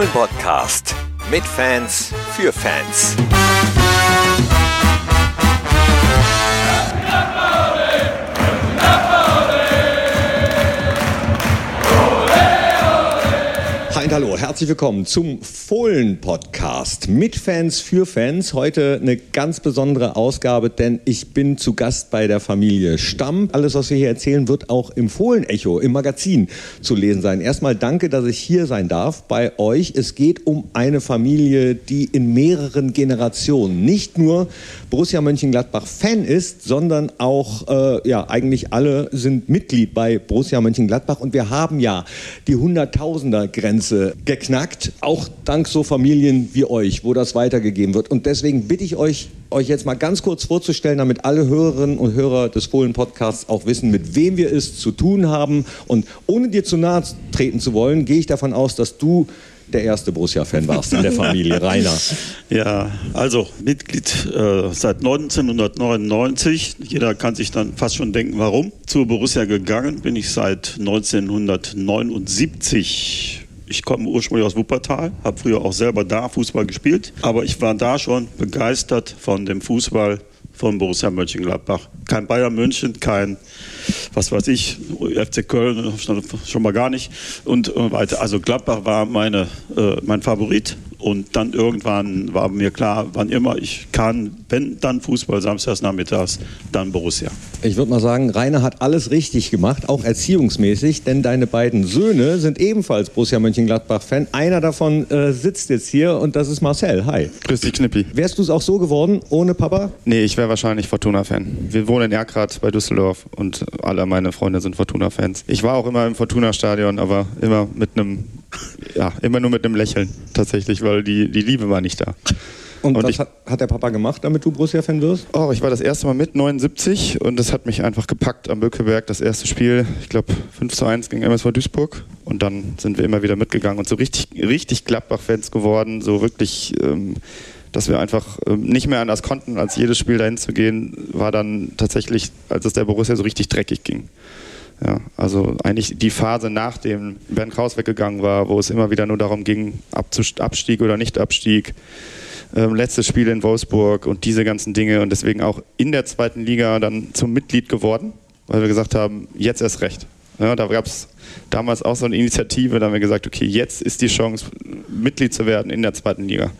Fohlen-Podcast. Mit Fans, für Fans. Und hallo, herzlich willkommen zum Fohlen-Podcast mit Fans für Fans. Heute eine ganz besondere Ausgabe, denn ich bin zu Gast bei der Familie Stamm. Alles, was wir hier erzählen, wird auch im Fohlen-Echo, im Magazin zu lesen sein. Erstmal danke, dass ich hier sein darf bei euch. Es geht um eine Familie, die in mehreren Generationen nicht nur Borussia Mönchengladbach Fan ist, sondern auch, äh, ja, eigentlich alle sind Mitglied bei Borussia Mönchengladbach und wir haben ja die Hunderttausender-Grenze geknackt, auch dank so Familien wie euch, wo das weitergegeben wird. Und deswegen bitte ich euch, euch jetzt mal ganz kurz vorzustellen, damit alle Hörerinnen und Hörer des Fohlen-Podcasts auch wissen, mit wem wir es zu tun haben. Und ohne dir zu nahe treten zu wollen, gehe ich davon aus, dass du der erste Borussia-Fan warst in der Familie, Rainer. Ja, also Mitglied äh, seit 1999. Jeder kann sich dann fast schon denken, warum. Zur Borussia gegangen bin ich seit 1979. Ich komme ursprünglich aus Wuppertal, habe früher auch selber da Fußball gespielt, aber ich war da schon begeistert von dem Fußball von Borussia Mönchengladbach. Kein Bayern München, kein, was weiß ich, FC Köln, schon mal gar nicht und weiter. Also Gladbach war meine, äh, mein Favorit und dann irgendwann war mir klar, wann immer ich kann, wenn dann Fußball samstags nachmittags, dann Borussia. Ich würde mal sagen, Rainer hat alles richtig gemacht, auch erziehungsmäßig, denn deine beiden Söhne sind ebenfalls Borussia Mönchengladbach-Fan. Einer davon äh, sitzt jetzt hier und das ist Marcel. Hi. Grüß dich, Knippi. Wärst du es auch so geworden, ohne Papa? Nee, ich wäre wahrscheinlich Fortuna-Fan. Wir wohnen in Erkrath bei Düsseldorf und alle meine Freunde sind Fortuna-Fans. Ich war auch immer im Fortuna-Stadion, aber immer mit einem, ja, immer nur mit einem Lächeln tatsächlich, weil die, die Liebe war nicht da. Und, Und was ich- hat, der Papa gemacht, damit du Borussia-Fan wirst? Oh, ich war das erste Mal mit 79 und das hat mich einfach gepackt am Böckeberg. Das erste Spiel, ich glaube 5 zu 1 gegen MSV Duisburg. Und dann sind wir immer wieder mitgegangen und so richtig, richtig Gladbach-Fans geworden. So wirklich, ähm, dass wir einfach ähm, nicht mehr anders konnten, als jedes Spiel dahin zu gehen, war dann tatsächlich, als es der Borussia so richtig dreckig ging. Ja, also eigentlich die Phase, nachdem Bernd Kraus weggegangen war, wo es immer wieder nur darum ging, Abstieg oder Nicht-Abstieg ähm, letztes Spiel in Wolfsburg und diese ganzen Dinge und deswegen auch in der zweiten Liga dann zum Mitglied geworden, weil wir gesagt haben, jetzt erst recht. Ja, da gab es damals auch so eine Initiative, da haben wir gesagt, okay, jetzt ist die Chance, Mitglied zu werden in der zweiten Liga.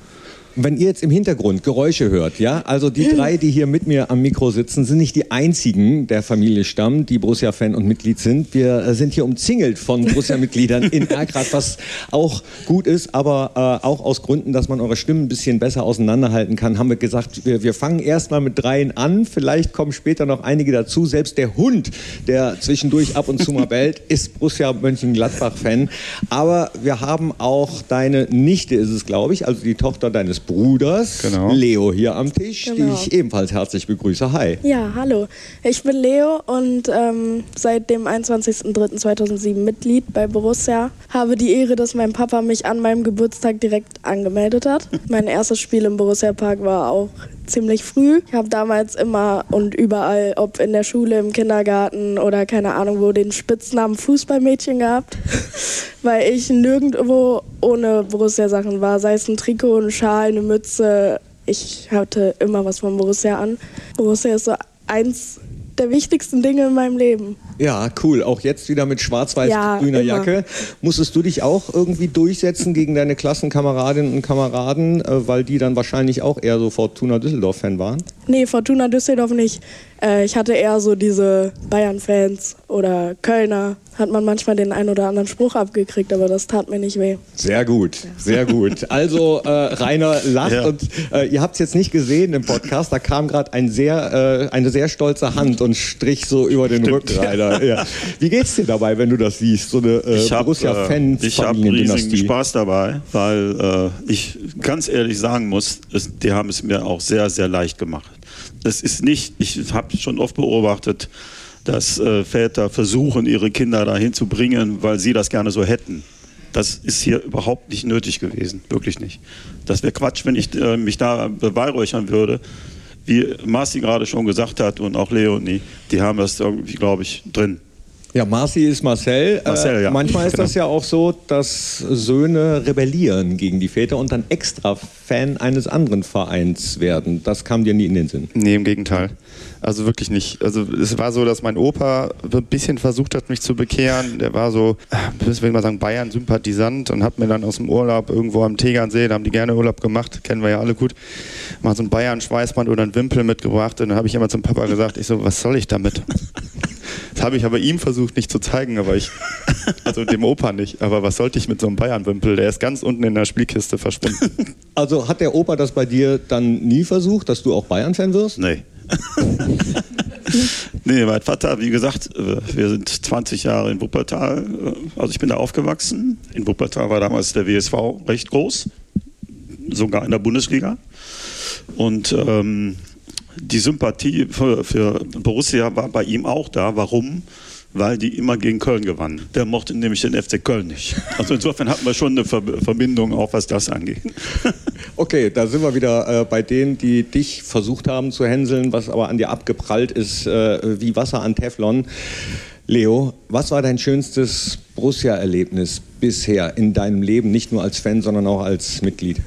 Wenn ihr jetzt im Hintergrund Geräusche hört, ja, also die drei, die hier mit mir am Mikro sitzen, sind nicht die einzigen der Familie Stamm, die Borussia-Fan und Mitglied sind. Wir äh, sind hier umzingelt von Borussia-Mitgliedern in Erkrath, was auch gut ist, aber äh, auch aus Gründen, dass man eure Stimmen ein bisschen besser auseinanderhalten kann, haben wir gesagt, wir, wir fangen erstmal mit dreien an. Vielleicht kommen später noch einige dazu. Selbst der Hund, der zwischendurch ab und zu mal bellt, ist Borussia Mönchengladbach-Fan. Aber wir haben auch deine Nichte, ist es, glaube ich, also die Tochter deines Bruders, Genau. Leo, hier am Tisch, die Genau. ich ebenfalls herzlich begrüße. Hi. Ja, hallo. Ich bin Leo und ähm, seit dem 21.03.2007 Mitglied bei Borussia. Habe die Ehre, dass mein Papa mich an meinem Geburtstag direkt angemeldet hat. Mein erstes Spiel im Borussia Park war auch ziemlich früh. Ich habe damals immer und überall, ob in der Schule, im Kindergarten oder keine Ahnung wo, den Spitznamen Fußballmädchen gehabt, weil ich nirgendwo ohne Borussia-Sachen war. Sei es ein Trikot, ein Schal, eine Mütze. Ich hatte immer was von Borussia an. Borussia ist so eins der wichtigsten Dinge in meinem Leben. Ja, cool. Auch jetzt wieder mit schwarz-weiß-grüner Ja. Jacke. Musstest du dich auch irgendwie durchsetzen gegen deine Klassenkameradinnen und Kameraden, äh, weil die dann wahrscheinlich auch eher so Fortuna Düsseldorf-Fan waren? Nee, Fortuna Düsseldorf nicht. Äh, ich hatte eher so diese Bayern-Fans oder Kölner. Hat man manchmal den einen oder anderen Spruch abgekriegt, aber das tat mir nicht weh. Sehr gut, sehr gut. Also äh, Rainer lacht Ja. und äh, ihr habt es jetzt nicht gesehen im Podcast, da kam gerade ein sehr, äh, eine sehr stolze Hand und strich so über den Rücken Rainer. Ja. Wie geht's dir dabei, wenn du das siehst, so eine äh, Ich habe ich hab riesigen? Spaß dabei, weil äh, ich ganz ehrlich sagen muss, es, die haben es mir auch sehr, sehr leicht gemacht. Das ist nicht, ich habe schon oft beobachtet, dass äh, Väter versuchen, ihre Kinder dahin zu bringen, weil sie das gerne so hätten. Das ist hier überhaupt nicht nötig gewesen, wirklich nicht. Das wäre Quatsch, wenn ich äh, mich da beweihräuchern würde. Wie Marci gerade schon gesagt hat und auch Leonie, die haben das irgendwie, glaube ich, drin. Ja, Marci ist Marcel. Marcel, äh, ja. Manchmal ist Genau. das ja auch so, dass Söhne rebellieren gegen die Väter und dann extra Fan eines anderen Vereins werden. Das kam dir nie in den Sinn. Nee, im Gegenteil. Also wirklich nicht. Also es war so, dass mein Opa ein bisschen versucht hat, mich zu bekehren. Der war so, äh, will ich mal sagen, Bayern-Sympathisant und hat mir dann aus dem Urlaub irgendwo am Tegernsee, da haben die gerne Urlaub gemacht, kennen wir ja alle gut, mal so ein Bayern-Schweißband oder ein Wimpel mitgebracht. Und dann habe ich immer zum Papa gesagt, ich so, was soll ich damit? Das habe ich aber ihm versucht nicht zu zeigen, aber ich, also dem Opa nicht. Aber was sollte ich mit so einem Bayern-Wimpel? Der ist ganz unten in der Spielkiste verschwunden. Also hat der Opa das bei dir dann nie versucht, dass du auch Bayern-Fan wirst? Nee. nee, mein Vater, wie gesagt, äh, wir sind 20 Jahre in Wuppertal. äh, Also ich bin da aufgewachsen. In Wuppertal war damals der WSV recht groß, sogar in der Bundesliga. Und ähm, die Sympathie für, für Borussia war bei ihm auch da. Warum? Weil die immer gegen Köln gewannen. Der mochte nämlich den FC Köln nicht. Also insofern hatten wir schon eine Ver Verbindung, auch was das angeht. Okay, da sind wir wieder äh, bei denen, die dich versucht haben zu hänseln, was aber an dir abgeprallt ist äh, wie Wasser an Teflon. Leo, was war dein schönstes Borussia-Erlebnis bisher in deinem Leben, nicht nur als Fan, sondern auch als Mitglied?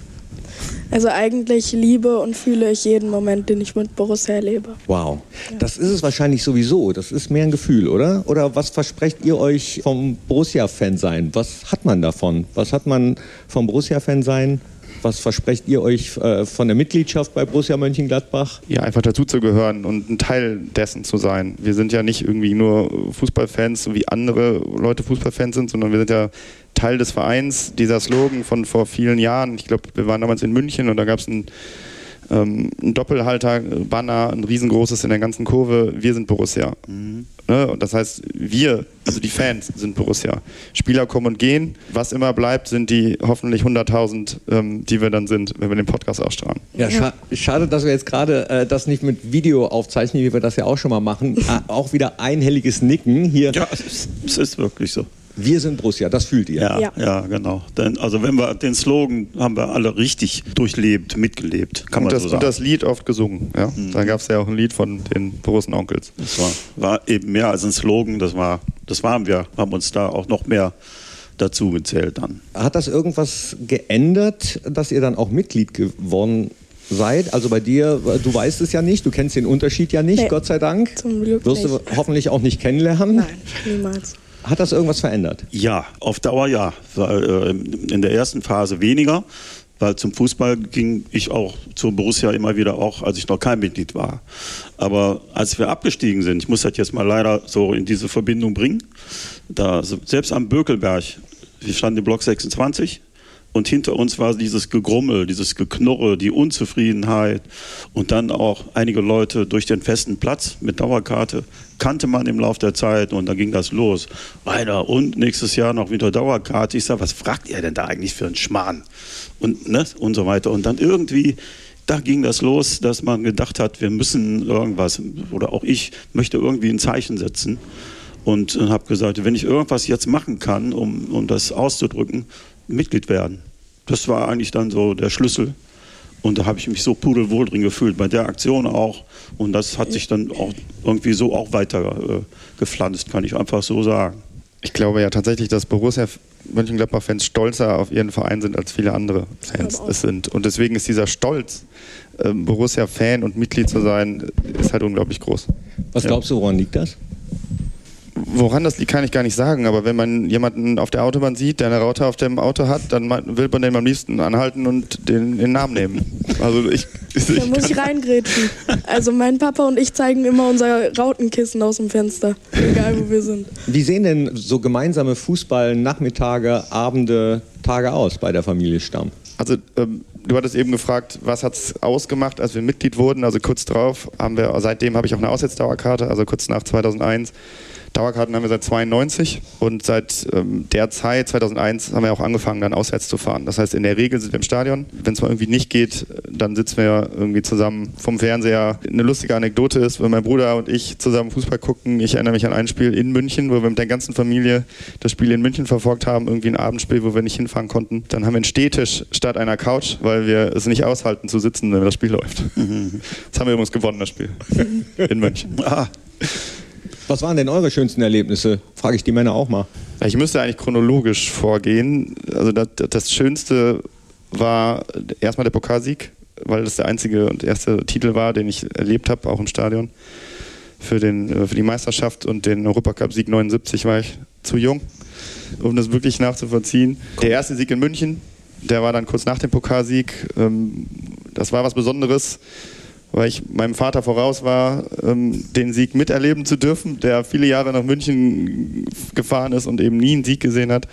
Also eigentlich liebe und fühle ich jeden Moment, den ich mit Borussia erlebe. Wow, das ist es wahrscheinlich sowieso. Das ist mehr ein Gefühl, oder? Oder was versprecht ihr euch vom Borussia-Fan sein? Was hat man davon? Was hat man vom Borussia-Fan sein? Was versprecht ihr euch äh, von der Mitgliedschaft bei Borussia Mönchengladbach? ja, einfach dazuzugehören und ein Teil dessen zu sein. Wir sind ja nicht irgendwie nur Fußballfans, so wie andere Leute Fußballfans sind, sondern wir sind ja Teil des Vereins. Dieser Slogan von vor vielen Jahren, ich glaube, wir waren damals in München und da gab es ein, ähm, ein Doppelhalter-Banner, ein riesengroßes in der ganzen Kurve. Wir sind Borussia. Ne? Und das heißt, wir, also die Fans, sind Borussia. Spieler kommen und gehen. Was immer bleibt, sind die hoffentlich 100.000, ähm, die wir dann sind, wenn wir den Podcast ausstrahlen. Ja, scha schade, dass wir jetzt gerade äh, das nicht mit Video aufzeichnen, wie wir das ja auch schon mal machen. äh, auch wieder einhelliges Nicken hier. Ja, es ist, es ist wirklich so. Wir sind Borussia, das fühlt ihr. Ja, ja, Ja. genau. Denn, also wenn wir den Slogan haben wir alle richtig durchlebt, mitgelebt, kann Und man das, so und sagen. das Lied oft gesungen. Ja? Da gab es ja auch ein Lied von den Borussen Onkels. Das war, war eben mehr als ein Slogan, das war, das waren wir, haben uns da auch noch mehr dazu gezählt dann. Hat das irgendwas geändert, dass ihr dann auch Mitglied geworden seid? Also bei dir, du weißt es ja nicht, du kennst den Unterschied ja nicht, Nee, Gott sei Dank. zum Glück Wirst du nicht. hoffentlich auch nicht kennenlernen. Nein, niemals. Hat das irgendwas verändert? Ja, auf Dauer ja. Weil, äh, in der ersten Phase weniger, weil zum Fußball ging ich auch zur Borussia immer wieder auch, als ich noch kein Mitglied war. Aber als wir abgestiegen sind, ich muss das jetzt mal leider so in diese Verbindung bringen, da selbst am Bökelberg, wir standen im Block 26 und hinter uns war dieses Gegrummel, dieses Geknurre, die Unzufriedenheit und dann auch einige Leute durch den festen Platz mit Dauerkarte kannte man im Laufe der Zeit und dann ging das los. Weiter und nächstes Jahr noch wieder Dauerkarte. Ich sage, was fragt ihr denn da eigentlich für einen Schmarrn? Und, ne, und so weiter. Und dann irgendwie, da ging das los, dass man gedacht hat, wir müssen irgendwas, oder auch ich möchte irgendwie ein Zeichen setzen. Und habe gesagt, wenn ich irgendwas jetzt machen kann, um, um das auszudrücken, Mitglied werden. Das war eigentlich dann so der Schlüssel. Und da habe ich mich so pudelwohl drin gefühlt, bei der Aktion auch. Und das hat sich dann auch irgendwie so auch weiter äh, gepflanzt, kann ich einfach so sagen. Ich glaube ja tatsächlich, dass Borussia Mönchengladbach-Fans stolzer auf ihren Verein sind, als viele andere Fans es sind. Und deswegen ist dieser Stolz, ähm, Borussia-Fan und Mitglied zu sein, ist halt unglaublich groß. Was glaubst du, woran liegt das? Woran das liegt, kann ich gar nicht sagen, aber wenn man jemanden auf der Autobahn sieht, der eine Raute auf dem Auto hat, dann will man den am liebsten anhalten und den, den Namen nehmen. Also ich, ich, Da muss ich reingrätschen. Also mein Papa und ich zeigen immer unser Rautenkissen aus dem Fenster, egal wo wir sind. Wie sehen denn so gemeinsame Fußball-Nachmittage, Abende, Tage aus bei der Familie Stamm? Also ähm, du hattest eben gefragt, was hat es ausgemacht, als wir Mitglied wurden. Also kurz drauf haben wir, seitdem habe ich auch eine Aussetzdauerkarte, also kurz nach 2001. Dauerkarten haben wir seit 92 und seit ähm, der Zeit, 2001, haben wir auch angefangen, dann auswärts zu fahren. Das heißt, in der Regel sind wir im Stadion. Wenn es mal irgendwie nicht geht, dann sitzen wir irgendwie zusammen vom Fernseher. Eine lustige Anekdote ist, wenn mein Bruder und ich zusammen Fußball gucken, ich erinnere mich an ein Spiel in München, wo wir mit der ganzen Familie das Spiel in München verfolgt haben, irgendwie ein Abendspiel, wo wir nicht hinfahren konnten. Dann haben wir einen Stehtisch statt einer Couch, weil wir es nicht aushalten zu sitzen, wenn das Spiel läuft. Das haben wir übrigens gewonnen, das Spiel. In München. Ah, Was waren denn eure schönsten Erlebnisse? Frage ich die Männer auch mal. Ich müsste eigentlich chronologisch vorgehen. Also das, das Schönste war erstmal der Pokalsieg, weil das der einzige und erste Titel war, den ich erlebt habe, auch im Stadion. Für, den, äh, für die Meisterschaft und den Europacup-Sieg 79 war ich zu jung, um das wirklich nachzuvollziehen. Der erste Sieg in München, der war dann kurz nach dem Pokalsieg. Ähm, das war was Besonderes weil ich meinem Vater voraus war, ähm, den Sieg miterleben zu dürfen, der viele Jahre nach München gefahren ist und eben nie einen Sieg gesehen hat.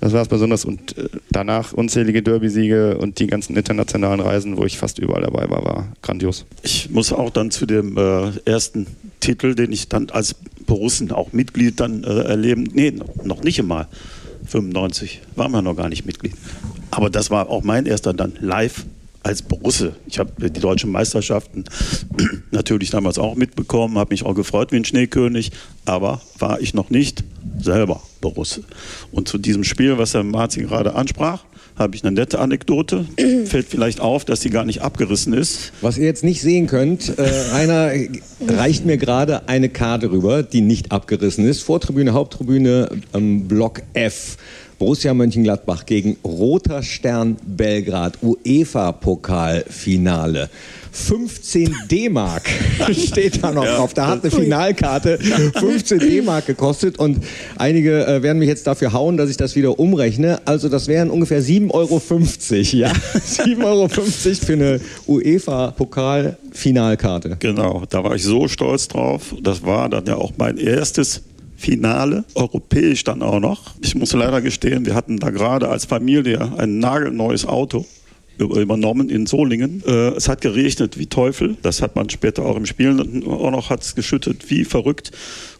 Das war es besonders. Und äh, danach unzählige Derby-Siege und die ganzen internationalen Reisen, wo ich fast überall dabei war, war grandios. Ich muss auch dann zu dem äh, ersten Titel, den ich dann als Borussen auch Mitglied dann äh, erleben, nee, noch nicht einmal. 95 waren wir noch gar nicht Mitglied. Aber das war auch mein erster dann live als Borusse. Ich habe die deutschen Meisterschaften natürlich damals auch mitbekommen, habe mich auch gefreut wie ein Schneekönig, aber war ich noch nicht selber Borusse. Und zu diesem Spiel, was Herr Marzi gerade ansprach, habe ich eine nette Anekdote. Fällt vielleicht auf, dass sie gar nicht abgerissen ist. Was ihr jetzt nicht sehen könnt, äh, Rainer reicht mir gerade eine Karte rüber, die nicht abgerissen ist. Vortribüne, Haupttribüne, ähm, Block F. Borussia Mönchengladbach gegen Roter Stern Belgrad, UEFA-Pokalfinale. 15 D-Mark steht da noch ja. drauf. Da hat eine Finalkarte 15 D-Mark gekostet und einige äh, werden mich jetzt dafür hauen, dass ich das wieder umrechne. Also das wären ungefähr 7,50 Euro. Ja, 7,50 Euro für eine UEFA-Pokal-Finalkarte. Genau, da war ich so stolz drauf. Das war dann ja auch mein erstes Finale, europäisch dann auch noch. Ich muss leider gestehen, wir hatten da gerade als Familie ein nagelneues Auto übernommen in Solingen. Äh, es hat geregnet wie Teufel. Das hat man später auch im Spiel auch noch hat's geschüttet wie verrückt.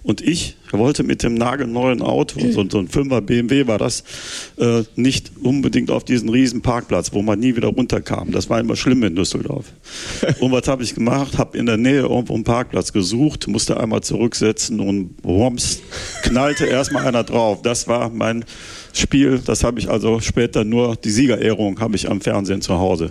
Und ich wollte mit dem nagelneuen Auto, so, so ein 5er BMW war das, äh, nicht unbedingt auf diesen riesen Parkplatz, wo man nie wieder runterkam. Das war immer schlimm in Düsseldorf. Und was habe ich gemacht? Habe in der Nähe irgendwo einen Parkplatz gesucht, musste einmal zurücksetzen und wumms, knallte erstmal einer drauf. Das war mein Spiel. Das habe ich also später nur, die Siegerehrung habe ich am Fernsehen zu Hause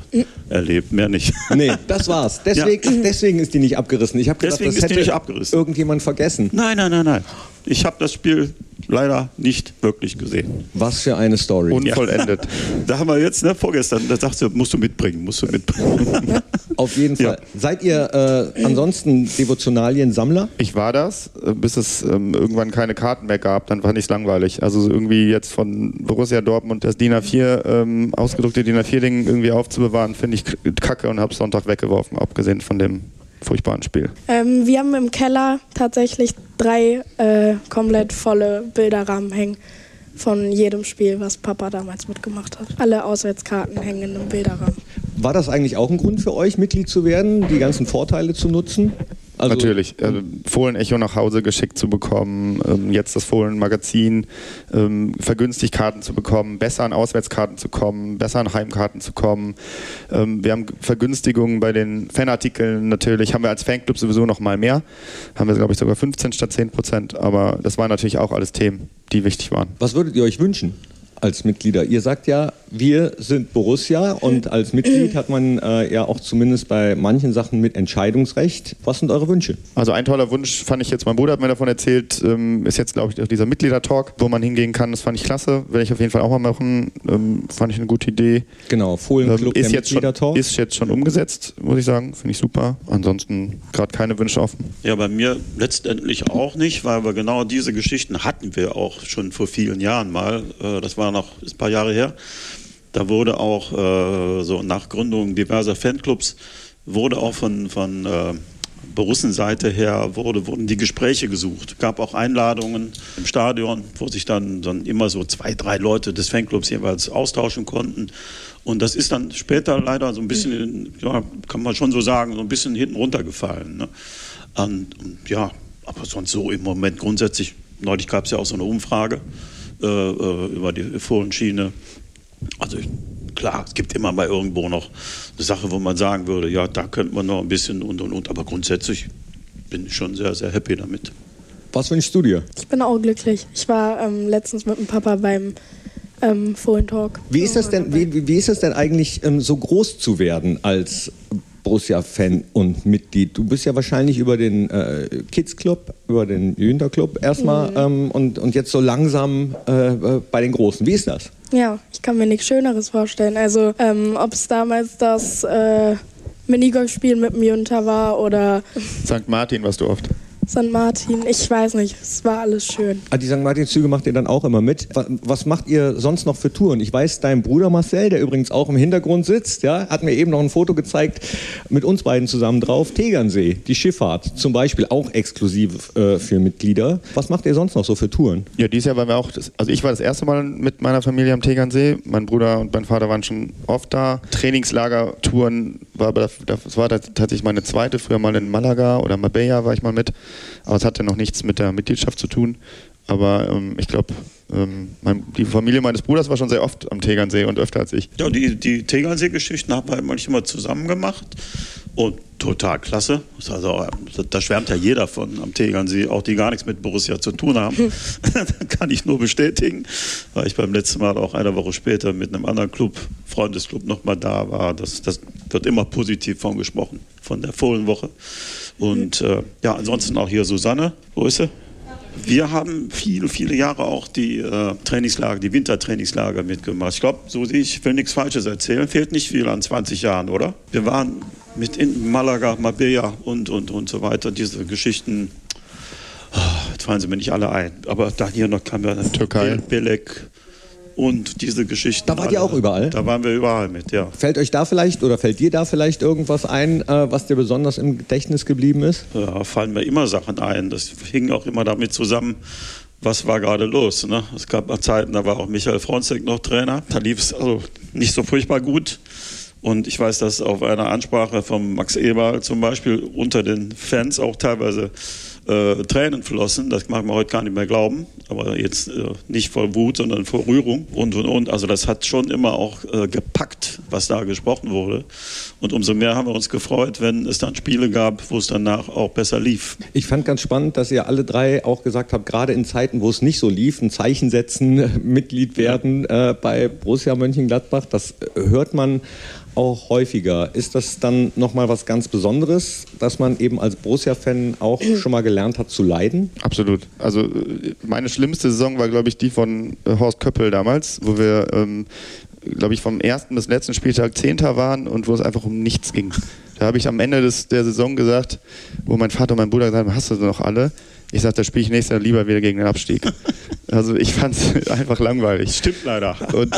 erlebt, mehr nicht. Nee, das war's. Deswegen, ja. deswegen ist die nicht abgerissen. Ich habe gedacht, deswegen das hätte irgendjemand vergessen. Nein, nein, nein, nein. Ich habe das Spiel leider nicht wirklich gesehen. Was für eine Story. Unvollendet. Ja. Da haben wir jetzt, ne, vorgestern, da sagst du, musst du mitbringen, musst du mitbringen. Auf jeden Fall. Ja. Seid ihr äh, ansonsten Devotionalien-Sammler? Ich war das, äh, bis es ähm, irgendwann keine Karten mehr gab, dann fand ich es langweilig. Also irgendwie jetzt von Borussia Dortmund das DIN A4, ähm, ausgedruckte DIN A4-Ding irgendwie aufzubewahren, finde ich kacke und habe Sonntag weggeworfen, abgesehen von dem furchtbaren Spiel. Ähm, wir haben im Keller tatsächlich drei äh, komplett volle Bilderrahmen hängen von jedem Spiel, was Papa damals mitgemacht hat. Alle Auswärtskarten hängen in einem Bilderrahmen. War das eigentlich auch ein Grund für euch, Mitglied zu werden, die ganzen Vorteile zu nutzen? Also, Natürlich. Äh, Fohlen-Echo nach Hause geschickt zu bekommen, ähm, jetzt das Fohlen-Magazin, ähm, vergünstigt Karten zu bekommen, besser an Auswärtskarten zu kommen, besser an Heimkarten zu kommen. Ähm, wir haben Vergünstigungen bei den Fanartikeln natürlich, haben wir als Fanclub sowieso noch mal mehr. Haben wir, glaube ich, sogar 15 statt 10 Prozent, aber das waren natürlich auch alles Themen, die wichtig waren. Was würdet ihr euch wünschen? Als Mitglieder. Ihr sagt ja, wir sind Borussia und als Mitglied hat man äh, ja auch zumindest bei manchen Sachen mit Entscheidungsrecht. Was sind eure Wünsche? Also ein toller Wunsch fand ich jetzt, mein Bruder hat mir davon erzählt, ähm, ist jetzt glaube ich dieser Mitgliedertalk, wo man hingehen kann. Das fand ich klasse, werde ich auf jeden Fall auch mal machen. Ähm, fand ich eine gute Idee. Genau, Fohlenclub ähm, ist jetzt schon, Ist jetzt schon umgesetzt, muss ich sagen. Finde ich super. Ansonsten gerade keine Wünsche offen. Ja, bei mir letztendlich auch nicht, weil wir genau diese Geschichten hatten wir auch schon vor vielen Jahren mal. Äh, das war noch ist ein paar Jahre her. Da wurde auch äh, so nach Gründung diverser Fanclubs wurde auch von, von äh, Borussenseite her wurde, wurden die Gespräche gesucht. Gab auch Einladungen im Stadion, wo sich dann, dann immer so zwei, drei Leute des Fanclubs jeweils austauschen konnten. Und das ist dann später leider so ein bisschen, ja, kann man schon so sagen, so ein bisschen hinten runtergefallen. Ne? Und, und ja, aber sonst so im Moment grundsätzlich, neulich gab es ja auch so eine Umfrage über die Fohlenschiene. Also klar, es gibt immer mal irgendwo noch eine Sache, wo man sagen würde, ja, da könnte man noch ein bisschen und und und, aber grundsätzlich bin ich schon sehr, sehr happy damit. Was wünschst du dir? Ich bin auch glücklich. Ich war ähm, letztens mit dem Papa beim ähm, Fohlen Talk. Wie ist das denn, wie, wie ist das denn eigentlich, ähm, so groß zu werden als Borussia-Fan und Mitglied? Du bist ja wahrscheinlich über den äh, Kids Club, über den Jünter Club erstmal mhm. ähm, und, und jetzt so langsam äh, äh, bei den Großen. Wie ist das? Ja, ich kann mir nichts Schöneres vorstellen. Also, ähm, ob es damals das äh, Minigolfspielen mit dem Jünter war oder. St. Martin warst du oft. St. Martin, ich weiß nicht, es war alles schön. Ah, die St. Martin-Züge macht ihr dann auch immer mit. Was macht ihr sonst noch für Touren? Ich weiß, dein Bruder Marcel, der übrigens auch im Hintergrund sitzt, ja, hat mir eben noch ein Foto gezeigt mit uns beiden zusammen drauf. Tegernsee, die Schifffahrt zum Beispiel, auch exklusiv äh, für Mitglieder. Was macht ihr sonst noch so für Touren? Ja, dieses Jahr waren wir auch, also ich war das erste Mal mit meiner Familie am Tegernsee. Mein Bruder und mein Vater waren schon oft da. Trainingslager-Touren war, das war tatsächlich meine zweite. Früher mal in Malaga oder Marbella war ich mal mit. Aber es hatte noch nichts mit der Mitgliedschaft zu tun. Aber ähm, ich glaube, ähm, die Familie meines Bruders war schon sehr oft am Tegernsee und öfter als ich. Ja, die, die Tegernsee-Geschichten haben wir manchmal zusammen gemacht. Und total klasse. Also, da schwärmt ja jeder von am Tegernsee, auch die gar nichts mit Borussia zu tun haben. Kann ich nur bestätigen, weil ich beim letzten Mal auch eine Woche später mit einem anderen Club, Freundesclub, nochmal da war. Das, das wird immer positiv von gesprochen, von der Fohlenwoche. Und äh, ja, ansonsten auch hier Susanne. Wo ist sie? Wir haben viele, viele Jahre auch die äh, Trainingslager, die Wintertrainingslager mitgemacht. Ich glaube, so ich will nichts Falsches erzählen. Fehlt nicht viel an 20 Jahren, oder? Wir waren mit in Malaga, Marbella und, und, und so weiter. Diese Geschichten, oh, jetzt fallen sie mir nicht alle ein. Aber da hier noch kam ja Türkei. Belek, und diese Geschichten. Da wart ihr auch überall? Da waren wir überall mit, ja. Fällt euch da vielleicht oder fällt dir da vielleicht irgendwas ein, äh, was dir besonders im Gedächtnis geblieben ist? Ja, fallen mir immer Sachen ein. Das hing auch immer damit zusammen, was war gerade los. Ne? Es gab mal Zeiten, da war auch Michael Fronzek noch Trainer. Da lief es also nicht so furchtbar gut. Und ich weiß, dass auf einer Ansprache von Max Eberl zum Beispiel unter den Fans auch teilweise äh, Tränen flossen. Das mag man heute gar nicht mehr glauben. Aber jetzt äh, nicht vor Wut, sondern vor Rührung und und und. Also das hat schon immer auch äh, gepackt, was da gesprochen wurde. Und umso mehr haben wir uns gefreut, wenn es dann Spiele gab, wo es danach auch besser lief. Ich fand ganz spannend, dass ihr alle drei auch gesagt habt, gerade in Zeiten, wo es nicht so lief, ein Zeichen setzen, Mitglied werden äh, bei Borussia Mönchengladbach. Das äh, hört man auch häufiger. Ist das dann nochmal was ganz Besonderes, dass man eben als Borussia-Fan auch schon mal gelernt hat zu leiden? Absolut. Also meine schlimmste Saison war, glaube ich, die von äh, Horst Köppel damals, wo wir, ähm, glaube ich, vom ersten bis letzten Spieltag Zehnter waren und wo es einfach um nichts ging. Da habe ich am Ende des, der Saison gesagt, wo mein Vater und mein Bruder gesagt haben, hast du noch alle? Ich sagte, da spiele ich nächstes Jahr lieber wieder gegen den Abstieg. Also ich fand es einfach langweilig. Stimmt leider. Und,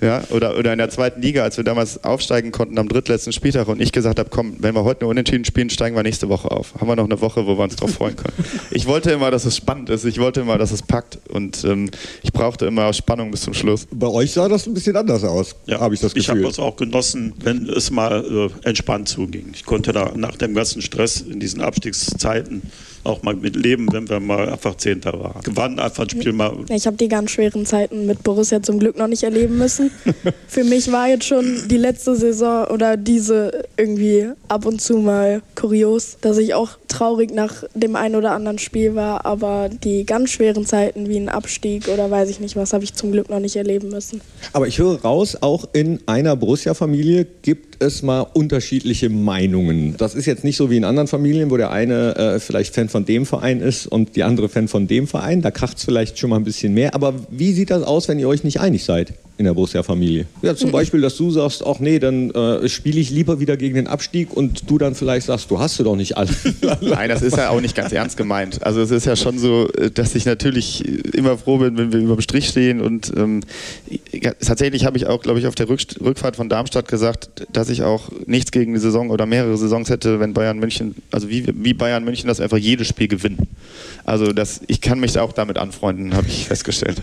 ja, oder, oder in der zweiten Liga, als wir damals aufsteigen konnten am drittletzten Spieltag und ich gesagt habe, komm, wenn wir heute eine Unentschieden spielen, steigen wir nächste Woche auf. Haben wir noch eine Woche, wo wir uns drauf freuen können. Ich wollte immer, dass es spannend ist. Ich wollte immer, dass es packt. Und ähm, ich brauchte immer Spannung bis zum Schluss. Bei euch sah das ein bisschen anders aus, ja, habe ich das Gefühl. Ich habe es auch genossen, wenn es mal äh, entspannt zuging. Ich konnte da nach dem ganzen Stress in diesen Abstiegszeiten auch mal mit leben, wenn wir mal einfach Zehnter waren. Gewannen einfach ein Spiel mal. Ich habe die ganz schweren Zeiten mit Borussia zum Glück noch nicht erleben müssen. Für mich war jetzt schon die letzte Saison oder diese irgendwie ab und zu mal kurios, dass ich auch traurig nach dem einen oder anderen Spiel war, aber die ganz schweren Zeiten wie ein Abstieg oder weiß ich nicht was, habe ich zum Glück noch nicht erleben müssen. Aber ich höre raus, auch in einer Borussia-Familie gibt es mal unterschiedliche Meinungen. Das ist jetzt nicht so wie in anderen Familien, wo der eine äh, vielleicht Fan von dem Verein ist und die andere Fan von dem Verein. Da kracht es vielleicht schon mal ein bisschen mehr. Aber wie sieht das aus, wenn ihr euch nicht einig seid? In der Borussia-Familie. Ja, zum Beispiel, dass du sagst, ach nee, dann äh, spiele ich lieber wieder gegen den Abstieg und du dann vielleicht sagst, du hast du doch nicht alle. Nein, das ist ja auch nicht ganz ernst gemeint. Also es ist ja schon so, äh, dass ich natürlich immer froh bin, wenn wir über dem Strich stehen und ähm, tatsächlich habe ich auch, glaube ich, auf der Rück Rückfahrt von Darmstadt gesagt, dass ich auch nichts gegen die Saison oder mehrere Saisons hätte, wenn Bayern München, also wie, wie Bayern München das einfach jedes Spiel gewinnen. Also das, ich kann mich auch damit anfreunden, habe ich festgestellt.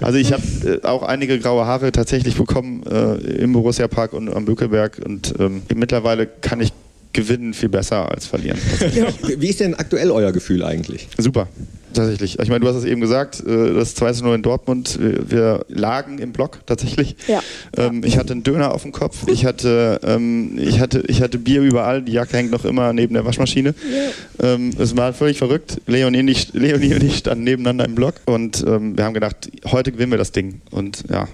Also ich habe äh, auch einige graue Haare tatsächlich bekommen äh, im Borussia Park und am Bückeberg und ähm, mittlerweile kann ich gewinnen viel besser als verlieren. Ja. Wie ist denn aktuell euer Gefühl eigentlich? Super tatsächlich. Ich meine, du hast es eben gesagt, äh, das 2-0 in Dortmund, wir, lagen im Block tatsächlich. Ja. Ähm, ich hatte einen Döner auf dem Kopf, ich hatte, ähm, ich, hatte, ich hatte Bier überall, die Jacke hängt noch immer neben der Waschmaschine. Ja. Ähm, es war völlig verrückt. Leonie und ich, Leonie und ich standen nebeneinander im Block und wir haben gedacht, heute gewinnen wir das Ding. Und ja,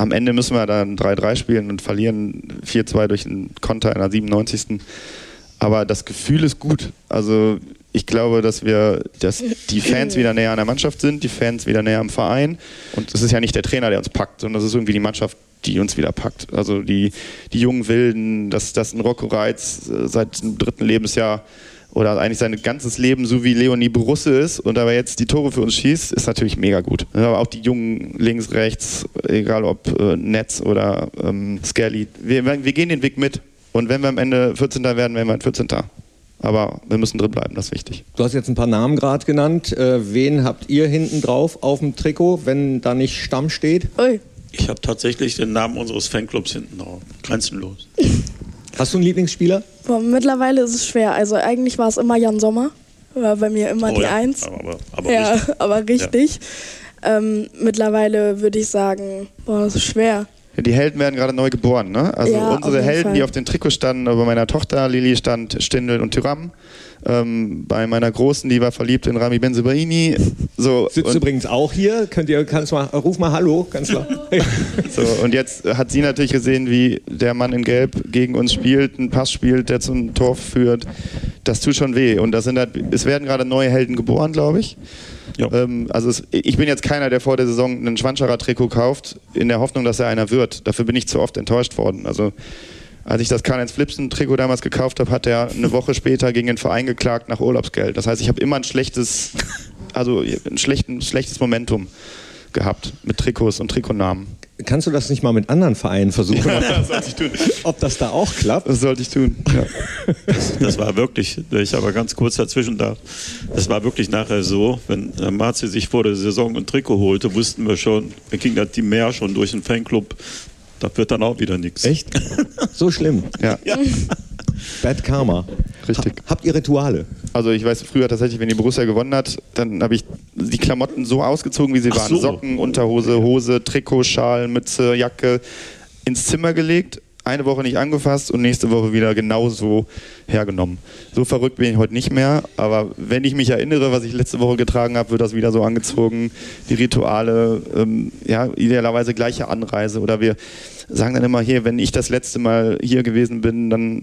am Ende müssen wir dann 3-3 spielen und verlieren 4-2 durch einen Konter in der 97. Aber das Gefühl ist gut. Also ich glaube, dass wir, dass die Fans wieder näher an der Mannschaft sind, die Fans wieder näher am Verein. Und es ist ja nicht der Trainer, der uns packt, sondern es ist irgendwie die Mannschaft, die uns wieder packt. Also die, die jungen Wilden, dass, dass ein Rocco Reitz äh, seit dem dritten Lebensjahr oder eigentlich sein ganzes Leben so wie Leonie Brusse ist und aber jetzt die Tore für uns schießt, ist natürlich mega gut. Aber auch die Jungen links, rechts, egal ob äh, Netz oder ähm, Skelly, wir, wir gehen den Weg mit. Und wenn wir am Ende 14. werden, werden wir ein 14. Aber wir müssen drin bleiben, das ist wichtig. Du hast jetzt ein paar Namen gerade genannt. Äh, wen habt ihr hinten drauf auf dem Trikot, wenn da nicht Stamm steht? Ui. Ich habe tatsächlich den Namen unseres Fanclubs hinten drauf. Grenzenlos. Hast du einen Lieblingsspieler? Boah, mittlerweile ist es schwer. Also eigentlich war es immer Jan Sommer. War bei mir immer Oh die ja, Eins. Aber, aber ja, richtig. aber richtig. Ähm, mittlerweile würde ich sagen, boah, das ist schwer. Ja, die Helden werden gerade neu geboren, ne? Also Ja, unsere Helden, Fall. die auf den Trikot standen, bei meiner Tochter Lili stand Stindl und Tyram. Ähm, bei meiner Großen, die war verliebt in Rami Benzebaini. So, Sitzt übrigens auch hier. Könnt ihr, kannst mal, ruf mal Hallo, ganz klar. so, und jetzt hat sie natürlich gesehen, wie der Mann in Gelb gegen uns spielt, einen Pass spielt, der zum Tor führt. Das tut schon weh. Und das sind halt, es werden gerade neue Helden geboren, glaube ich. Ähm, also es, ich bin jetzt keiner, der vor der Saison einen Schwanscherer Trikot kauft, in der Hoffnung, dass er einer wird. Dafür bin ich zu oft enttäuscht worden. Also als ich das Karl-Heinz Flipsen-Trikot damals gekauft habe, hat er eine Woche später gegen den Verein geklagt nach Urlaubsgeld. Das heißt, ich habe immer ein schlechtes, also ein schlechten, schlechtes Momentum gehabt mit Trikots und Trikotnamen. Kannst du das nicht mal mit anderen Vereinen versuchen? Das sollte ich tun. Ob das da auch klappt? Das sollte ich tun. Ja. Das war wirklich, wenn ich aber ganz kurz dazwischen darf, das war wirklich nachher so, wenn äh, Marzi sich vor der Saison ein Trikot holte, wussten wir schon, da ging das Team mehr schon durch den Fanclub, das wird dann auch wieder nichts. Echt? So schlimm. ja, Bad Karma. richtig. Ha habt ihr Rituale? Also ich weiß früher tatsächlich, wenn die Borussia gewonnen hat, dann habe ich die Klamotten so ausgezogen, wie sie Ach waren. so. Socken, Unterhose, Hose, Trikot, Schal, Mütze, Jacke ins Zimmer gelegt, eine Woche nicht angefasst und nächste Woche wieder genauso hergenommen. So verrückt bin ich heute nicht mehr, aber wenn ich mich erinnere, was ich letzte Woche getragen habe, wird das wieder so angezogen. Die Rituale, ähm, ja, idealerweise gleiche Anreise oder wir sagen dann immer hier, wenn ich das letzte Mal hier gewesen bin, dann äh,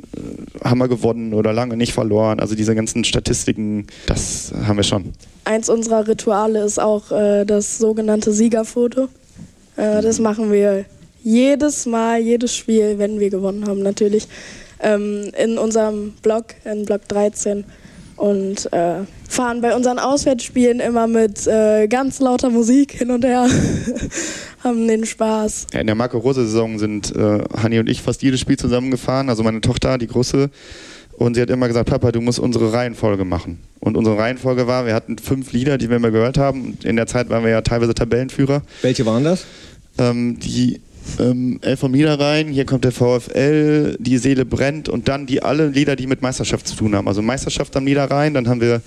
haben wir gewonnen oder lange nicht verloren. Also diese ganzen Statistiken, das haben wir schon. Eins unserer Rituale ist auch äh, das sogenannte Siegerfoto. Äh, das machen wir jedes Mal, jedes Spiel, wenn wir gewonnen haben, natürlich. Ähm, in unserem Blog, in Blog 13. Und äh, fahren bei unseren Auswärtsspielen immer mit äh, ganz lauter Musik hin und her. haben den Spaß. Ja, in der Marco-Rose-Saison sind äh, Hanni und ich fast jedes Spiel zusammengefahren, also meine Tochter, die Große. Und sie hat immer gesagt, Papa, du musst unsere Reihenfolge machen. Und unsere Reihenfolge war, wir hatten fünf Lieder, die wir immer gehört haben. Und in der Zeit waren wir ja teilweise Tabellenführer. Welche waren das? Ähm, die ähm, Elf vom Niederrhein, hier kommt der VfL, die Seele brennt und dann die alle Lieder, die mit Meisterschaft zu tun haben. Also Meisterschaft am Niederrhein, dann haben wir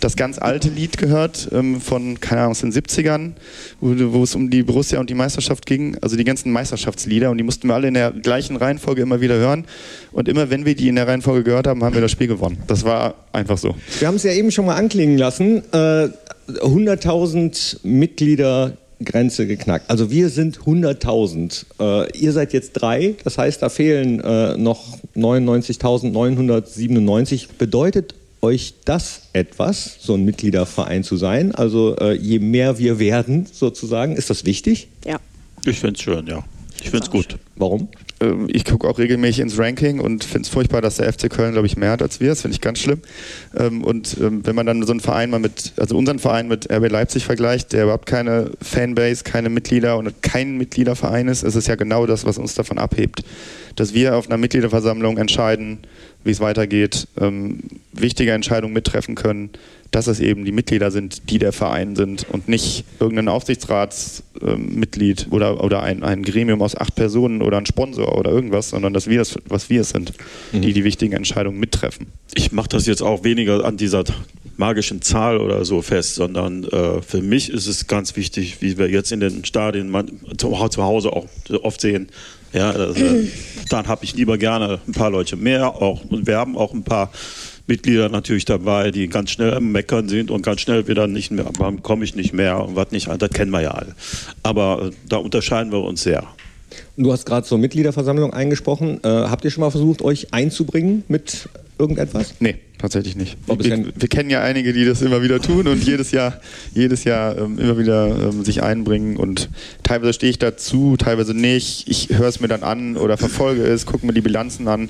das ganz alte Lied gehört ähm, von, keine Ahnung, aus den 70ern, wo, wo es um die Borussia und die Meisterschaft ging. Also die ganzen Meisterschaftslieder und die mussten wir alle in der gleichen Reihenfolge immer wieder hören. Und immer wenn wir die in der Reihenfolge gehört haben, haben wir das Spiel gewonnen. Das war einfach so. Wir haben es ja eben schon mal anklingen lassen. Äh, 100.000 Mitglieder Grenze geknackt. Also wir sind 100.000. Äh, ihr seid jetzt drei, das heißt, da fehlen äh, noch 99.997. Bedeutet euch das etwas, so ein Mitgliederverein zu sein? Also äh, je mehr wir werden, sozusagen, ist das wichtig? Ja. Ich finde es schön, ja. Ich finde es gut. Warum? Ähm, ich gucke auch regelmäßig ins Ranking und finde es furchtbar, dass der FC Köln, glaube ich, mehr hat als wir. Das finde ich ganz schlimm. Ähm, Und ähm, wenn man dann so einen Verein mal mit, also unseren Verein mit RB Leipzig vergleicht, der überhaupt keine Fanbase, keine Mitglieder und kein Mitgliederverein ist, ist es ja genau das, was uns davon abhebt. Dass wir auf einer Mitgliederversammlung entscheiden, wie es weitergeht, ähm, wichtige Entscheidungen mittreffen können, dass es eben die Mitglieder sind, die der Verein sind und nicht irgendein Aufsichtsratsmitglied oder, oder ein, ein Gremium aus acht Personen oder ein Sponsor oder irgendwas, sondern dass wir es, was wir es sind, die die wichtigen Entscheidungen mittreffen. Ich mache das jetzt auch weniger an dieser magischen Zahl oder so fest, sondern äh, für mich ist es ganz wichtig, wie wir jetzt in den Stadien man, zu, zu Hause auch oft sehen. Ja, äh, dann habe ich lieber gerne ein paar Leute mehr, auch und wir haben auch ein paar Mitglieder natürlich dabei, die ganz schnell am Meckern sind und ganz schnell wieder nicht mehr, warum komme ich nicht mehr und was nicht, das kennen wir ja alle. Aber äh, da unterscheiden wir uns sehr. Und du hast gerade zur Mitgliederversammlung eingesprochen. Äh, habt ihr schon mal versucht, euch einzubringen mit irgendetwas? Nee, tatsächlich nicht. Wir, wir kennen ja einige, die das immer wieder tun und jedes Jahr, jedes Jahr ähm, immer wieder ähm, sich einbringen und teilweise stehe ich dazu, teilweise nicht. Ich höre es mir dann an oder verfolge es, gucke mir die Bilanzen an,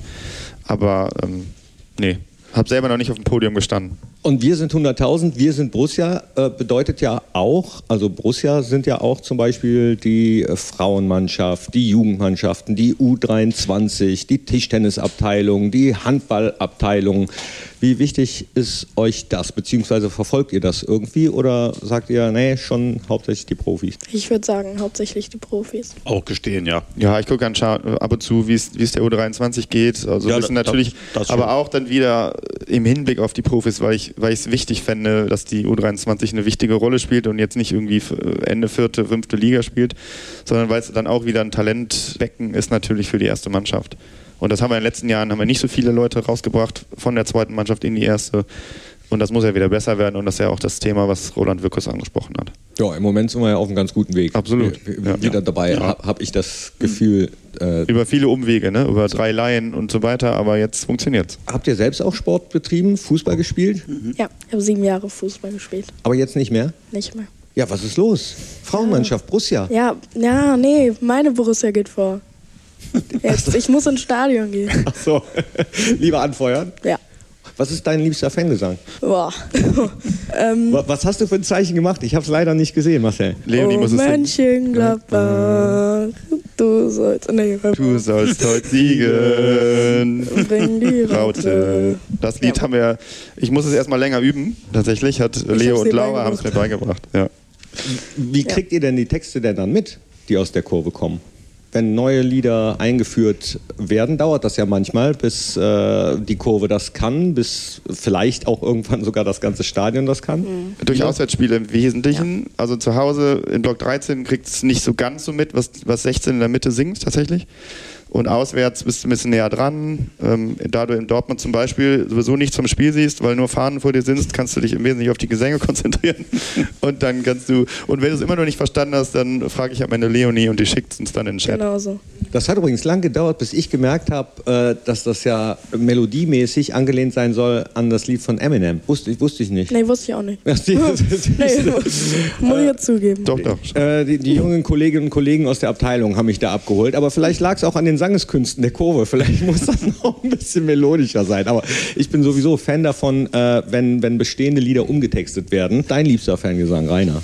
aber ähm, nee, habe selber noch nicht auf dem Podium gestanden. Und wir sind 100.000, wir sind Borussia, äh, bedeutet ja auch, also Borussia sind ja auch zum Beispiel die äh, Frauenmannschaft, die Jugendmannschaften, die U23, die Tischtennisabteilung, die Handballabteilung. Wie wichtig ist euch das, beziehungsweise verfolgt ihr das irgendwie oder sagt ihr, nee, schon hauptsächlich die Profis? Ich würde sagen, hauptsächlich die Profis. Auch gestehen, ja. Ja, ich gucke ab und zu, wie es der U23 geht. Also Ja, das- natürlich, das schon. aber auch dann wieder im Hinblick auf die Profis, weil ich weil ich es wichtig fände, dass die U23 eine wichtige Rolle spielt und jetzt nicht irgendwie f- Ende vierte, fünfte Liga spielt, sondern weil es dann auch wieder ein Talentbecken ist natürlich für die erste Mannschaft. Und das haben wir in den letzten Jahren haben wir nicht so viele Leute rausgebracht von der zweiten Mannschaft in die erste. Und das muss ja wieder besser werden und das ist ja auch das Thema, was Roland Wirkus angesprochen hat. Ja, im Moment sind wir ja auf einem ganz guten Weg. Absolut. Wir- Ja. Wieder dabei, habe hab ich das Gefühl. Äh, Über viele Umwege, ne? über drei Laien und so weiter, aber jetzt funktioniert's. habt ihr selbst auch Sport betrieben, Fußball gespielt, Ja, ich habe sieben Jahre Fußball gespielt. aber jetzt nicht mehr? Nicht mehr. Ja, was ist los? Frauenmannschaft, Borussia. Ja, ja, nee, meine Borussia geht vor. Jetzt, ich muss ins Stadion gehen. Ach so, lieber anfeuern. Ja. Was ist dein liebster Fangesang? Boah. ähm, Wa- Was hast du für ein Zeichen gemacht? Ich habe es leider nicht gesehen, Marcel. Leonie oh, muss es. Mönchengladbach, du sollst... Nee, Du sollst heute siegen. bring die Raute. Das Lied Ja. haben wir, ich muss es erstmal länger üben. Tatsächlich hat Leo hab's und Laura haben es mir beigebracht. Ja. Wie kriegt ihr denn die Texte denn dann mit, die aus der Kurve kommen? Wenn neue Lieder eingeführt werden, dauert das ja manchmal, bis äh, die Kurve das kann, bis vielleicht auch irgendwann sogar das ganze Stadion das kann. Durch Auswärtsspiele im Wesentlichen. Also zu Hause in Block 13 kriegt es nicht so ganz so mit, was, was 16 in der Mitte singt tatsächlich. Und auswärts bist du ein bisschen näher dran. Ähm, da du in Dortmund zum Beispiel sowieso nichts vom Spiel siehst, weil nur Fahnen vor dir sind, kannst du dich im Wesentlichen auf die Gesänge konzentrieren. Und dann kannst du, und wenn du es immer noch nicht verstanden hast, dann frage ich am Ende Leonie und die schickt es uns dann in den Chat. Genau so. Das hat übrigens lang gedauert, bis ich gemerkt habe, äh, dass das ja melodiemäßig angelehnt sein soll an das Lied von Eminem. Wusste, ich- wusste ich nicht. Nee, wusste ich auch nicht. Ja, sie- sie- Nee, muss ich jetzt zugeben. Doch, doch. Äh, die, die jungen Kolleginnen und Kollegen aus der Abteilung haben mich da abgeholt. Aber vielleicht lag es auch an den Sangeskünsten der Kurve. Vielleicht muss das noch ein bisschen melodischer sein. Aber ich bin sowieso Fan davon, äh, wenn, wenn bestehende Lieder umgetextet werden. Dein liebster Fangesang, Rainer.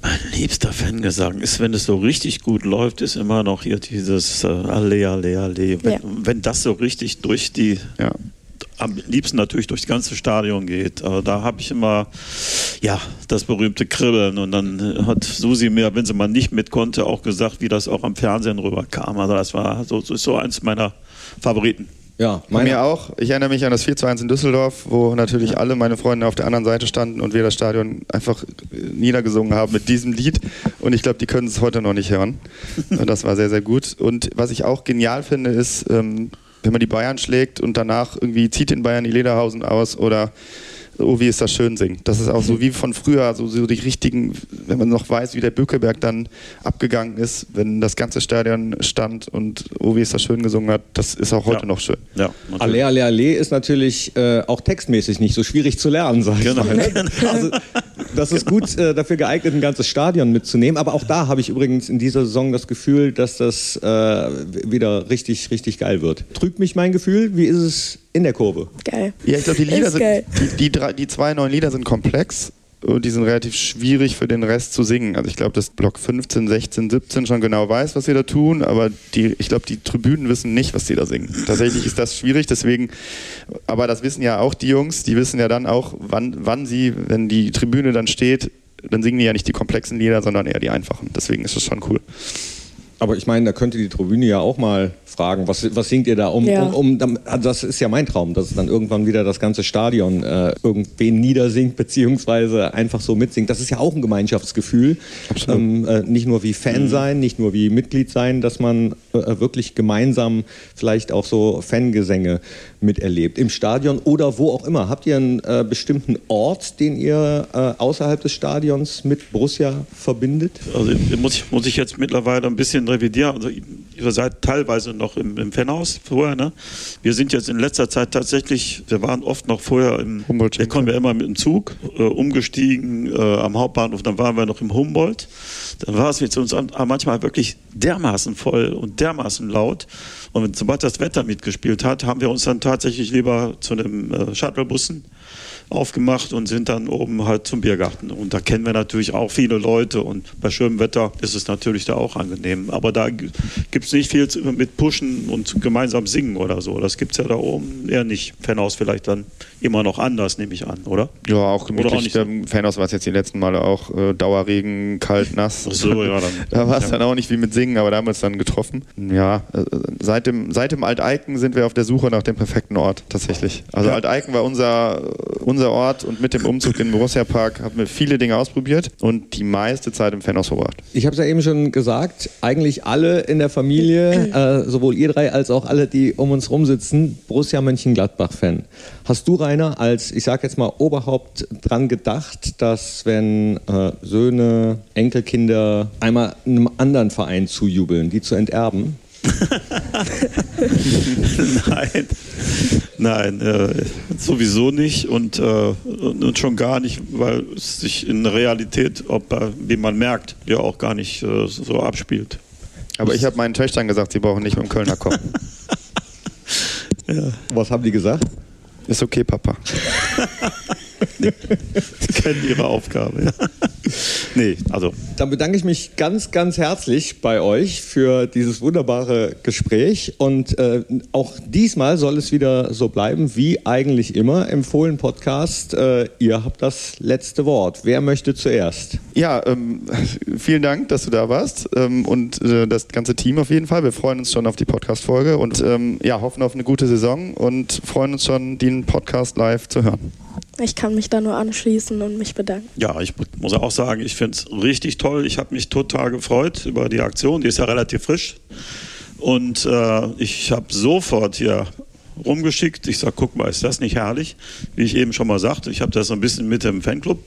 Mein liebster Fangesang ist, wenn es so richtig gut läuft, ist immer noch hier dieses äh, Alle, Alle, Alle. Wenn, Ja. wenn das so richtig durch die, Ja. Am liebsten natürlich durchs ganze Stadion geht. Aber da habe ich immer, ja, das berühmte Kribbeln. Und dann hat Susi mir, wenn sie mal nicht mit konnte, auch gesagt, wie das auch am Fernsehen rüberkam. Also das war so, so, eins meiner Favoriten. Ja, Bei meine mir auch. Ich erinnere mich an das 4 zu 1 in Düsseldorf, wo natürlich alle meine Freunde auf der anderen Seite standen und wir das Stadion einfach niedergesungen haben mit diesem Lied. Und ich glaube, die können es heute noch nicht hören. Und das war sehr, sehr gut. Und was ich auch genial finde, ist, ähm, wenn man die Bayern schlägt und danach irgendwie zieht den Bayern die Lederhausen aus oder Oh, wie ist das schön singt. Das ist auch so wie von früher, so, so die richtigen, wenn man noch weiß, wie der Bückeberg dann abgegangen ist, wenn das ganze Stadion stand und Oh, wie ist das schön gesungen hat, das ist auch heute Ja. noch schön. Ja, Alle, alle, alle ist natürlich äh, auch textmäßig nicht so schwierig zu lernen, sag ich Genau. mal. ne? Also, das ist gut äh, dafür geeignet, ein ganzes Stadion mitzunehmen. Aber auch da habe ich übrigens in dieser Saison das Gefühl, dass das äh, wieder richtig, richtig geil wird. Trügt mich mein Gefühl? Wie ist es in der Kurve? Geil. Ja, ich glaube, die Lieder sind, die, die, drei, die zwei neuen Lieder sind komplex und die sind relativ schwierig für den Rest zu singen. Also ich glaube, dass Block 15, 16, 17 schon genau weiß, was sie da tun, aber die, ich glaube, die Tribünen wissen nicht, was sie da singen. Tatsächlich ist das schwierig, deswegen, aber das wissen ja auch die Jungs, die wissen ja dann auch, wann, wann sie, wenn die Tribüne dann steht, dann singen die ja nicht die komplexen Lieder, sondern eher die einfachen. Deswegen ist das schon cool. Aber ich meine, da könnte die Tribüne ja auch mal fragen, was, was singt ihr da? Um, Ja. um, um, also das ist ja mein Traum, dass dann irgendwann wieder das ganze Stadion äh, irgendwen niedersingt, beziehungsweise einfach so mitsingt. Das ist ja auch ein Gemeinschaftsgefühl. Absolut. Ähm, äh, nicht nur wie Fan sein, nicht nur wie Mitglied sein, dass man äh, wirklich gemeinsam vielleicht auch so Fangesänge miterlebt. Im Stadion oder wo auch immer. Habt ihr einen äh, bestimmten Ort, den ihr äh, außerhalb des Stadions mit Borussia verbindet? Also muss ich, muss ich jetzt mittlerweile ein bisschen revidieren. Also, ihr seid teilweise noch im, im Fanhaus vorher. Ne? Wir sind jetzt in letzter Zeit tatsächlich, wir waren oft noch vorher im, wir kommen ja immer mit dem Zug, äh, umgestiegen äh, am Hauptbahnhof, dann waren wir noch im Humboldt. Dann war es mit uns manchmal wirklich dermaßen voll und dermaßen laut. Und sobald das Wetter mitgespielt hat, haben wir uns dann tatsächlich lieber zu einem äh, Shuttlebussen aufgemacht und sind dann oben halt zum Biergarten. Und da kennen wir natürlich auch viele Leute und bei schönem Wetter ist es natürlich da auch angenehm. Aber da gibt es nicht viel mit Pushen und gemeinsam singen oder so. Das gibt es ja da oben eher nicht. Fanhaus vielleicht dann immer noch anders, nehme ich an, oder? Ja, auch gemütlich. Oder auch nicht so? Fanhaus war es jetzt die letzten Male auch äh, Dauerregen, kalt, nass. Ach so, ja, dann, da war es ja. dann auch nicht wie mit Singen, aber da haben wir es dann getroffen. Ja, äh, seit dem, seit dem Alteiken sind wir auf der Suche nach dem perfekten Ort tatsächlich. Also ja. Alteiken war unser, unser unser Ort und mit dem Umzug in den Borussia Park haben wir viele Dinge ausprobiert und die meiste Zeit im Fanhaus verbracht. Ich habe es ja eben schon gesagt, eigentlich alle in der Familie, äh, sowohl ihr drei als auch alle, die um uns rum sitzen, Borussia Mönchengladbach-Fan. Hast du, Rainer, als, ich sage jetzt mal, Oberhaupt dran gedacht, dass wenn äh, Söhne, Enkelkinder einmal einem anderen Verein zujubeln, die zu enterben? Nein, nein, äh, sowieso nicht und, äh, und, schon gar nicht, weil es sich in der Realität, ob, äh, wie man merkt, ja auch gar nicht äh, so abspielt. Aber ich habe meinen Töchtern gesagt, sie brauchen nicht mit dem Kölner kommen. ja. Was haben die gesagt? Ist okay, Papa. die kennen ihre Aufgabe. Ja. Nee, also. Dann bedanke ich mich ganz, ganz herzlich bei euch für dieses wunderbare Gespräch. Und äh, auch diesmal soll es wieder so bleiben wie eigentlich immer im Fohlen-Podcast. Äh, ihr habt das letzte Wort. Wer möchte zuerst? Ja, ähm, vielen Dank, dass du da warst ähm, und äh, das ganze Team auf jeden Fall. Wir freuen uns schon auf die Podcast-Folge und ähm, ja, hoffen auf eine gute Saison und freuen uns schon, den Podcast live zu hören. Ich kann mich da nur anschließen und mich bedanken. Ja, ich muss auch sagen, ich finde es richtig toll. Ich habe mich total gefreut über die Aktion. Die ist ja relativ frisch. Und äh, ich habe sofort hier rumgeschickt. Ich sage, guck mal, ist das nicht herrlich? Wie ich eben schon mal sagte, ich habe das so ein bisschen mit dem Fanclub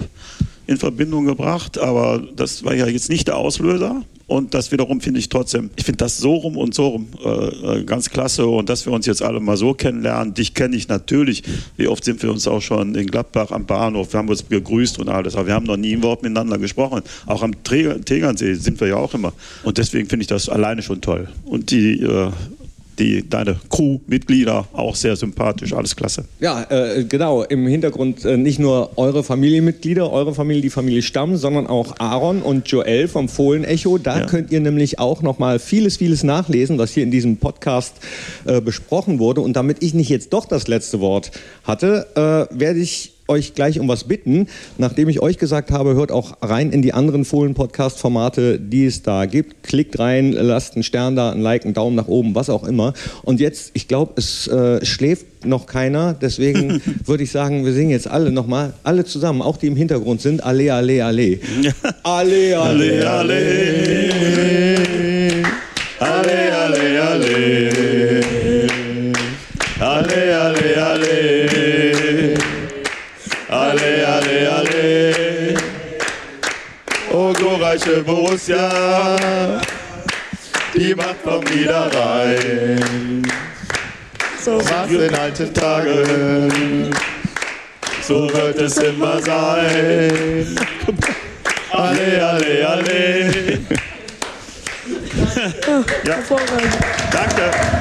in Verbindung gebracht, aber das war ja jetzt nicht der Auslöser. Und das wiederum finde ich trotzdem, ich finde das so rum und so rum äh, äh, ganz klasse. Und dass wir uns jetzt alle mal so kennenlernen. Dich kenne ich natürlich. Wie oft sind wir uns auch schon in Gladbach am Bahnhof, wir haben uns gegrüßt und alles. Aber wir haben noch nie ein Wort miteinander gesprochen. Auch am Tegernsee sind wir ja auch immer. Und deswegen finde ich das alleine schon toll. Und die äh, die, deine Crewmitglieder auch sehr sympathisch, alles klasse. Ja, äh, genau. Im Hintergrund äh, nicht nur eure Familienmitglieder, eure Familie, die Familie Stamm, sondern auch Aaron und Joel vom Fohlen-Echo. Da ja. könnt ihr nämlich auch nochmal vieles, vieles nachlesen, was hier in diesem Podcast äh, besprochen wurde. Und damit ich nicht jetzt doch das letzte Wort hatte, äh, werde ich euch gleich um was bitten. Nachdem ich euch gesagt habe, hört auch rein in die anderen Fohlen-Podcast-Formate, die es da gibt. Klickt rein, lasst einen Stern da, ein Like, einen Daumen nach oben, was auch immer. Und jetzt, ich glaube, es äh, schläft noch keiner. Deswegen würde ich sagen, wir singen jetzt alle nochmal, alle zusammen, auch die im Hintergrund sind. Alle, alle. alle, alle, alle. Alle, alle, alle. Alle, O glorreiche Borussia, die Macht vom Niederrhein. So was in alten Tagen, so wird es immer sein. Alle, alle, alle. Ja. Danke.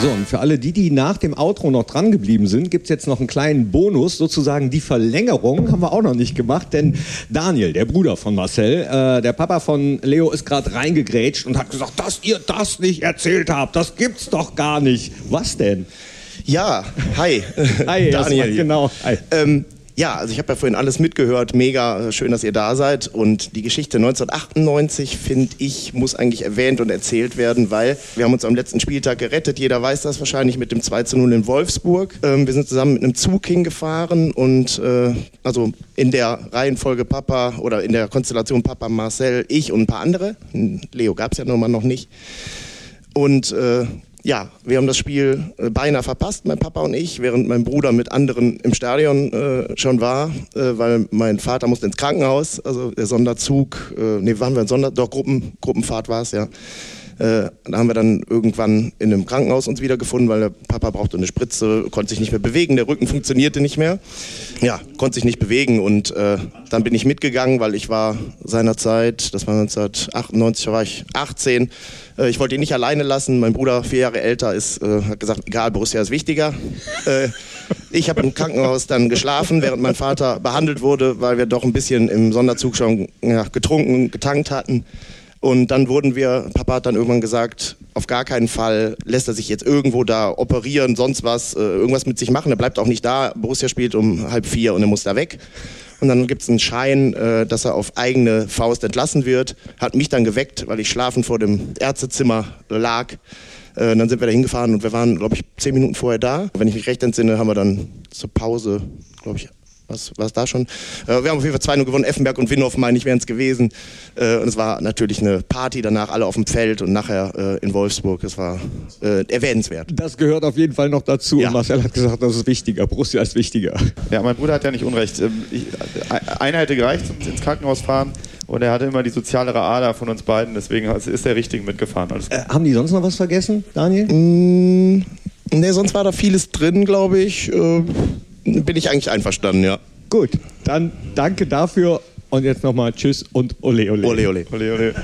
So, und für alle die, die nach dem Outro noch dran geblieben sind, gibt es jetzt noch einen kleinen Bonus, sozusagen die Verlängerung haben wir auch noch nicht gemacht, denn Daniel, der Bruder von Marcel, äh, der Papa von Leo ist gerade reingegrätscht und hat gesagt, dass ihr das nicht erzählt habt, das gibt's doch gar nicht. Was denn? Ja, hi. Hi, Daniel. Genau. Hi. Ähm, Ja, also ich habe ja vorhin alles mitgehört. Mega schön, dass ihr da seid. Und die Geschichte 1998, finde ich, muss eigentlich erwähnt und erzählt werden, weil wir haben uns am letzten Spieltag gerettet. Jeder weiß das wahrscheinlich mit dem 2 zu 0 in Wolfsburg. Ähm, wir sind zusammen mit einem Zug hingefahren und äh, also in der Reihenfolge Papa oder in der Konstellation Papa, Marcel, ich und ein paar andere. Leo gab es ja nun mal noch nicht. Und äh, ja, wir haben das Spiel äh, beinahe verpasst, mein Papa und ich, während mein Bruder mit anderen im Stadion äh, schon war, äh, weil mein Vater musste ins Krankenhaus, also der Sonderzug, äh, nee, waren wir in Sonder, doch Gruppen, Gruppenfahrt war es, ja. Äh, da haben wir dann irgendwann in einem Krankenhaus uns wiedergefunden, weil der Papa brauchte eine Spritze, konnte sich nicht mehr bewegen, der Rücken funktionierte nicht mehr. Ja, konnte sich nicht bewegen und äh, dann bin ich mitgegangen, weil ich war seinerzeit, das war 1998, da war ich 18, äh, ich wollte ihn nicht alleine lassen. Mein Bruder, vier Jahre älter, ist, äh, hat gesagt, egal, Borussia ist wichtiger. Äh, ich habe im Krankenhaus dann geschlafen, während mein Vater behandelt wurde, weil wir doch ein bisschen im Sonderzug schon ja, getrunken, getankt hatten. Und dann wurden wir, Papa hat dann irgendwann gesagt, auf gar keinen Fall lässt er sich jetzt irgendwo da operieren, sonst was, äh, irgendwas mit sich machen. Er bleibt auch nicht da. Borussia spielt um halb vier und er muss da weg. Und dann gibt es einen Schein, äh, dass er auf eigene Faust entlassen wird. Hat mich dann geweckt, weil ich schlafend vor dem Ärztezimmer lag. Äh, dann sind wir da hingefahren und wir waren, glaube ich, zehn Minuten vorher da. Wenn ich mich recht entsinne, haben wir dann zur Pause, glaube ich, was war es da schon? Äh, wir haben auf jeden Fall 2-0 gewonnen. Effenberg und Winhoff, meine ich, wären es gewesen. Äh, und es war natürlich eine Party danach, alle auf dem Feld und nachher äh, in Wolfsburg. Es war äh, erwähnenswert. Das gehört auf jeden Fall noch dazu. Ja. Und Marcel hat gesagt, das ist wichtiger. Borussia ist wichtiger. Ja, mein Bruder hat ja nicht Unrecht. Ähm, Ich, einer hätte gereicht zum ins Krankenhaus fahren und er hatte immer die sozialere Ader von uns beiden, deswegen ist der Richtige mitgefahren. Äh, haben die sonst noch was vergessen, Daniel? Mm, ne, sonst war da vieles drin, glaube ich. Äh, bin ich eigentlich einverstanden, ja. Gut, dann danke dafür und jetzt nochmal Tschüss und Ole Ole. Ole, ole. Ole, ole.